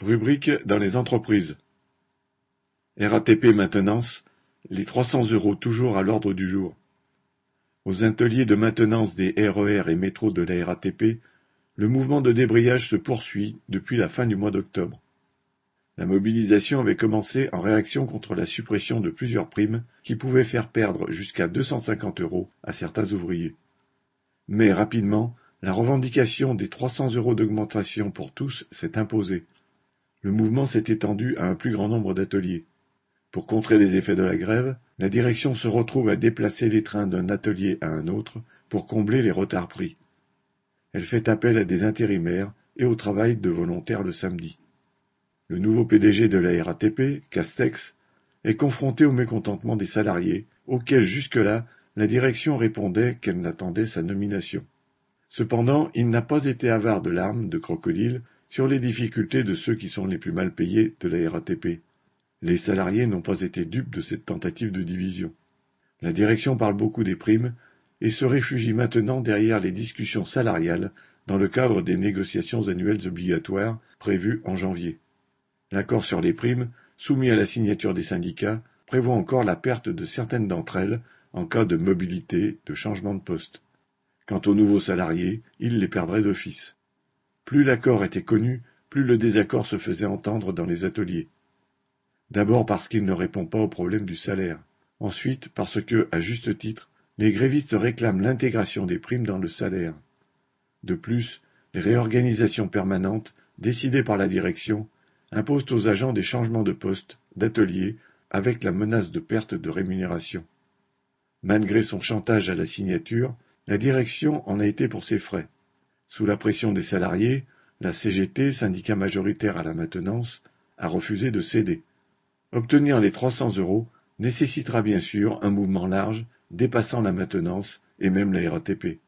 Rubrique dans les entreprises. RATP maintenance, les 300 euros toujours à l'ordre du jour. Aux ateliers de maintenance des RER et métros de la RATP, le mouvement de débrayage se poursuit depuis la fin du mois d'octobre. La mobilisation avait commencé en réaction contre la suppression de plusieurs primes qui pouvaient faire perdre jusqu'à 250 euros à certains ouvriers. Mais rapidement, la revendication des 300 euros d'augmentation pour tous s'est imposée. Le mouvement s'est étendu à un plus grand nombre d'ateliers. Pour contrer les effets de la grève, la direction se retrouve à déplacer les trains d'un atelier à un autre pour combler les retards pris. Elle fait appel à des intérimaires et au travail de volontaires le samedi. Le nouveau PDG de la RATP, Castex, est confronté au mécontentement des salariés, auxquels jusque-là la direction répondait qu'elle n'attendait sa nomination. Cependant, il n'a pas été avare de larmes de crocodile sur les difficultés de ceux qui sont les plus mal payés de la RATP. Les salariés n'ont pas été dupes de cette tentative de division. La direction parle beaucoup des primes et se réfugie maintenant derrière les discussions salariales dans le cadre des négociations annuelles obligatoires prévues en janvier. L'accord sur les primes, soumis à la signature des syndicats, prévoit encore la perte de certaines d'entre elles en cas de mobilité, de changement de poste. Quant aux nouveaux salariés, ils les perdraient d'office. Plus l'accord était connu, plus le désaccord se faisait entendre dans les ateliers. D'abord parce qu'il ne répond pas au problème du salaire. Ensuite parce que, à juste titre, les grévistes réclament l'intégration des primes dans le salaire. De plus, les réorganisations permanentes, décidées par la direction, imposent aux agents des changements de poste, d'atelier, avec la menace de perte de rémunération. Malgré son chantage à la signature, la direction en a été pour ses frais. Sous la pression des salariés, la CGT, syndicat majoritaire à la maintenance, a refusé de céder. Obtenir les 300 euros nécessitera bien sûr un mouvement large dépassant la maintenance et même la RATP.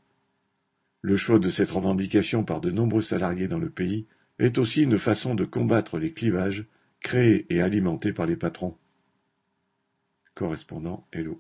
Le choix de cette revendication par de nombreux salariés dans le pays est aussi une façon de combattre les clivages créés et alimentés par les patrons. Correspondant Hello.